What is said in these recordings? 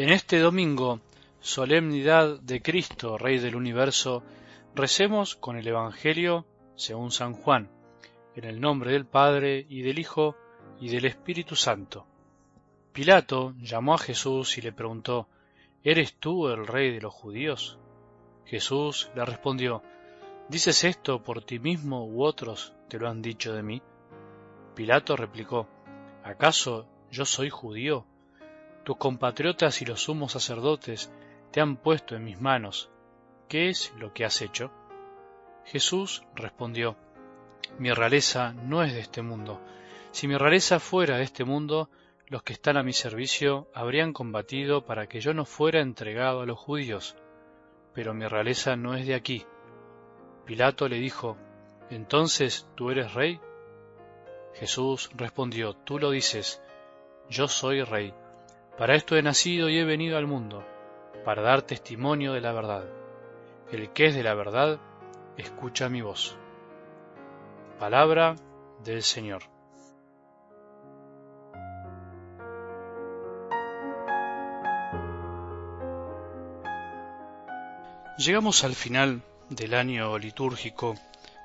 En este domingo, solemnidad de Cristo, Rey del universo, recemos con el Evangelio según San Juan, en el nombre del Padre y del Hijo y del Espíritu Santo. Pilato llamó a Jesús y le preguntó, ¿Eres tú el rey de los judíos? Jesús le respondió, ¿Dices esto por ti mismo u otros te lo han dicho de mí? Pilato replicó, ¿acaso yo soy judío? Tus compatriotas y los sumos sacerdotes te han puesto en mis manos. ¿Qué es lo que has hecho? Jesús respondió, Mi realeza no es de este mundo. Si mi realeza fuera de este mundo, los que están a mi servicio habrían combatido para que yo no fuera entregado a los judíos. Pero mi realeza no es de aquí. Pilato le dijo, ¿Entonces tú eres rey? Jesús respondió, Tú lo dices, yo soy rey. Para esto he nacido y he venido al mundo, para dar testimonio de la verdad. El que es de la verdad, escucha mi voz. Palabra del Señor. Llegamos al final del año litúrgico,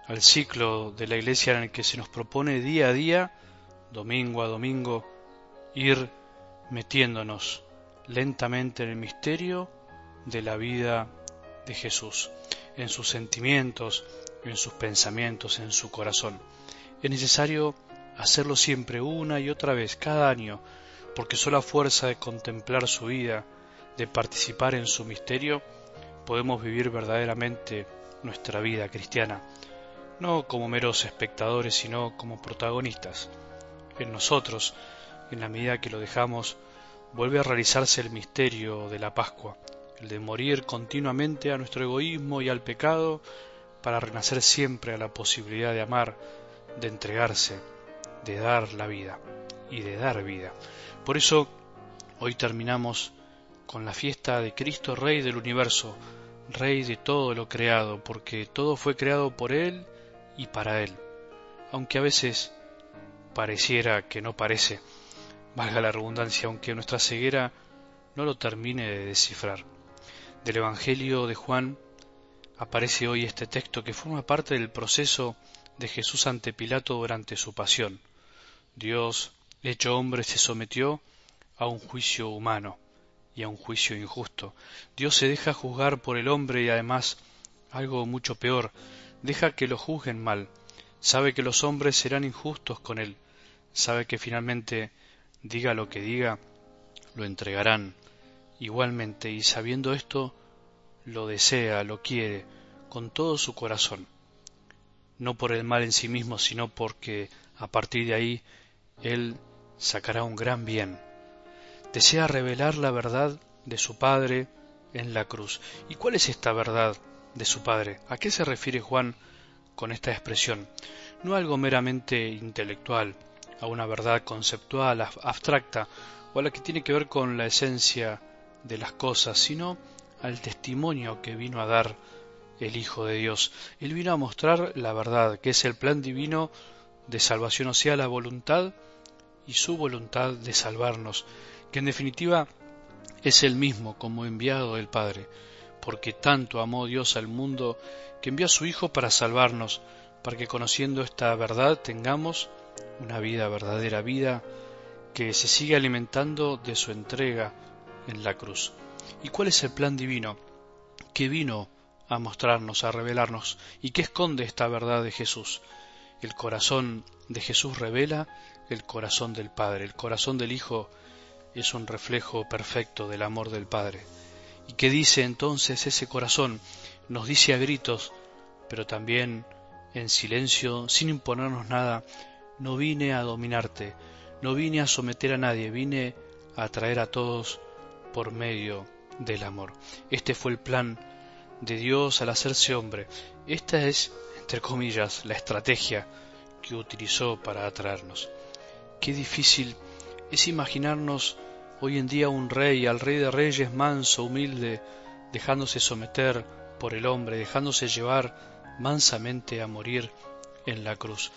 al ciclo de la Iglesia en el que se nos propone día a día, domingo a domingo, ir metiéndonos lentamente en el misterio de la vida de Jesús, en sus sentimientos, en sus pensamientos, en su corazón. Es necesario hacerlo siempre una y otra vez, cada año, porque solo a fuerza de contemplar su vida, de participar en su misterio, podemos vivir verdaderamente nuestra vida cristiana, no como meros espectadores, sino como protagonistas. En nosotros, en la medida que lo dejamos, vuelve a realizarse el misterio de la Pascua, el de morir continuamente a nuestro egoísmo y al pecado para renacer siempre a la posibilidad de amar, de entregarse, de dar la vida y de dar vida. Por eso hoy terminamos con la fiesta de Cristo Rey del universo, Rey de todo lo creado, porque todo fue creado por Él y para Él, aunque a veces pareciera que no parece valga la redundancia, aunque nuestra ceguera no lo termine de descifrar. Del Evangelio de Juan aparece hoy este texto que forma parte del proceso de Jesús ante Pilato durante su pasión. Dios, hecho hombre, se sometió a un juicio humano y a un juicio injusto. Dios se deja juzgar por el hombre y además, algo mucho peor, deja que lo juzguen mal. Sabe que los hombres serán injustos con él. Sabe que finalmente diga lo que diga, lo entregarán igualmente y sabiendo esto, lo desea, lo quiere, con todo su corazón, no por el mal en sí mismo, sino porque a partir de ahí Él sacará un gran bien. Desea revelar la verdad de su Padre en la cruz. ¿Y cuál es esta verdad de su Padre? ¿A qué se refiere Juan con esta expresión? No algo meramente intelectual, a una verdad conceptual, abstracta, o a la que tiene que ver con la esencia de las cosas, sino al testimonio que vino a dar el Hijo de Dios. Él vino a mostrar la verdad, que es el plan divino de salvación, o sea, la voluntad y su voluntad de salvarnos, que en definitiva es el mismo como enviado del Padre, porque tanto amó Dios al mundo que envió a su Hijo para salvarnos, para que conociendo esta verdad tengamos una vida verdadera, vida que se sigue alimentando de su entrega en la cruz. ¿Y cuál es el plan divino que vino a mostrarnos, a revelarnos y que esconde esta verdad de Jesús? El corazón de Jesús revela el corazón del Padre, el corazón del Hijo es un reflejo perfecto del amor del Padre. ¿Y qué dice entonces ese corazón? Nos dice a gritos, pero también en silencio, sin imponernos nada, no vine a dominarte, no vine a someter a nadie, vine a atraer a todos por medio del amor. Este fue el plan de Dios al hacerse hombre. Esta es, entre comillas, la estrategia que utilizó para atraernos. Qué difícil es imaginarnos hoy en día un rey, al rey de reyes manso, humilde, dejándose someter por el hombre, dejándose llevar mansamente a morir en la cruz.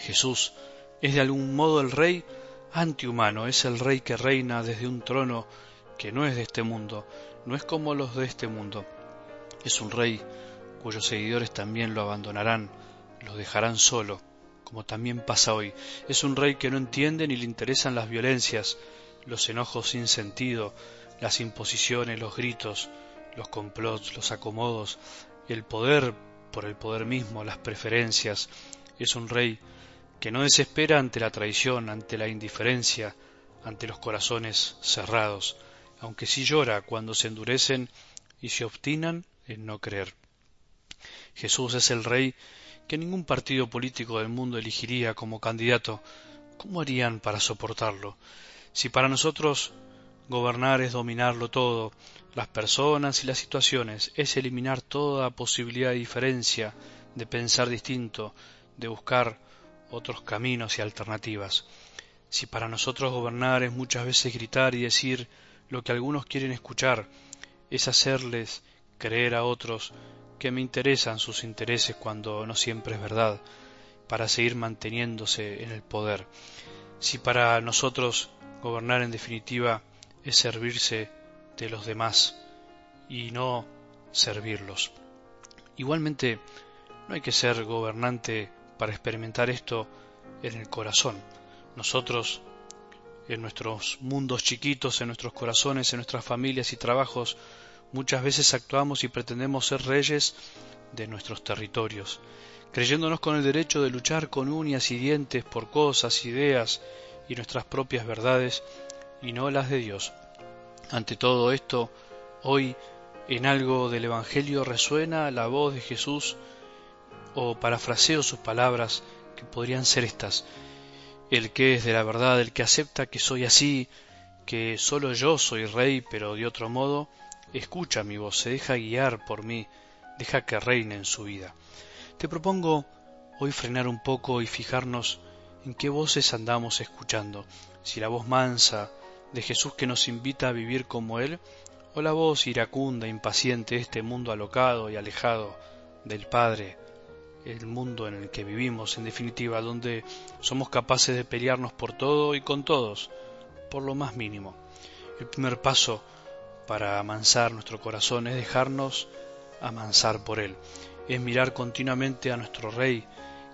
Jesús es de algún modo el rey antihumano, es el rey que reina desde un trono que no es de este mundo, no es como los de este mundo. Es un rey cuyos seguidores también lo abandonarán, lo dejarán solo, como también pasa hoy. Es un rey que no entiende ni le interesan las violencias, los enojos sin sentido, las imposiciones, los gritos, los complots, los acomodos, el poder por el poder mismo, las preferencias. Es un rey que no desespera ante la traición, ante la indiferencia, ante los corazones cerrados, aunque sí llora cuando se endurecen y se obstinan en no creer. Jesús es el rey que ningún partido político del mundo elegiría como candidato. ¿Cómo harían para soportarlo? Si para nosotros gobernar es dominarlo todo, las personas y las situaciones, es eliminar toda posibilidad de diferencia, de pensar distinto, de buscar otros caminos y alternativas. Si para nosotros gobernar es muchas veces gritar y decir lo que algunos quieren escuchar, es hacerles creer a otros que me interesan sus intereses cuando no siempre es verdad, para seguir manteniéndose en el poder. Si para nosotros gobernar en definitiva es servirse de los demás y no servirlos. Igualmente, no hay que ser gobernante para experimentar esto en el corazón. Nosotros, en nuestros mundos chiquitos, en nuestros corazones, en nuestras familias y trabajos, muchas veces actuamos y pretendemos ser reyes de nuestros territorios, creyéndonos con el derecho de luchar con uñas y dientes por cosas, ideas y nuestras propias verdades y no las de Dios. Ante todo esto, hoy en algo del Evangelio resuena la voz de Jesús o parafraseo sus palabras que podrían ser estas. El que es de la verdad, el que acepta que soy así, que solo yo soy rey, pero de otro modo, escucha mi voz, se deja guiar por mí, deja que reine en su vida. Te propongo hoy frenar un poco y fijarnos en qué voces andamos escuchando, si la voz mansa de Jesús que nos invita a vivir como Él, o la voz iracunda, impaciente de este mundo alocado y alejado del Padre, el mundo en el que vivimos, en definitiva, donde somos capaces de pelearnos por todo y con todos, por lo más mínimo. El primer paso para amansar nuestro corazón es dejarnos amansar por Él, es mirar continuamente a nuestro Rey,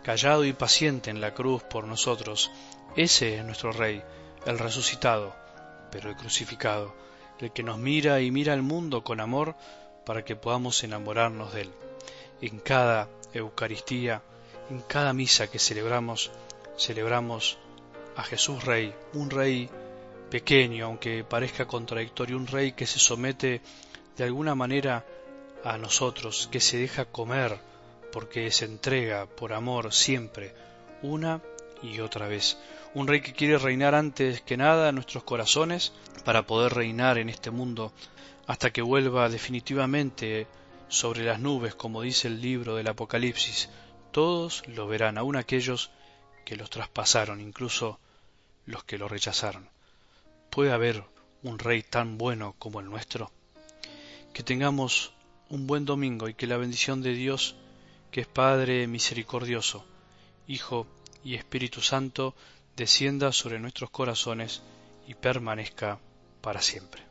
callado y paciente en la cruz por nosotros. Ese es nuestro Rey, el resucitado, pero el crucificado, el que nos mira y mira al mundo con amor para que podamos enamorarnos de Él. En cada Eucaristía, en cada misa que celebramos, celebramos a Jesús Rey, un Rey pequeño, aunque parezca contradictorio, un Rey que se somete de alguna manera a nosotros, que se deja comer, porque se entrega por amor siempre, una y otra vez. Un rey que quiere reinar antes que nada en nuestros corazones para poder reinar en este mundo hasta que vuelva definitivamente sobre las nubes, como dice el libro del Apocalipsis. Todos lo verán, aun aquellos que los traspasaron, incluso los que lo rechazaron. ¿Puede haber un rey tan bueno como el nuestro? Que tengamos un buen domingo y que la bendición de Dios, que es Padre misericordioso, Hijo y Espíritu Santo, descienda sobre nuestros corazones y permanezca para siempre.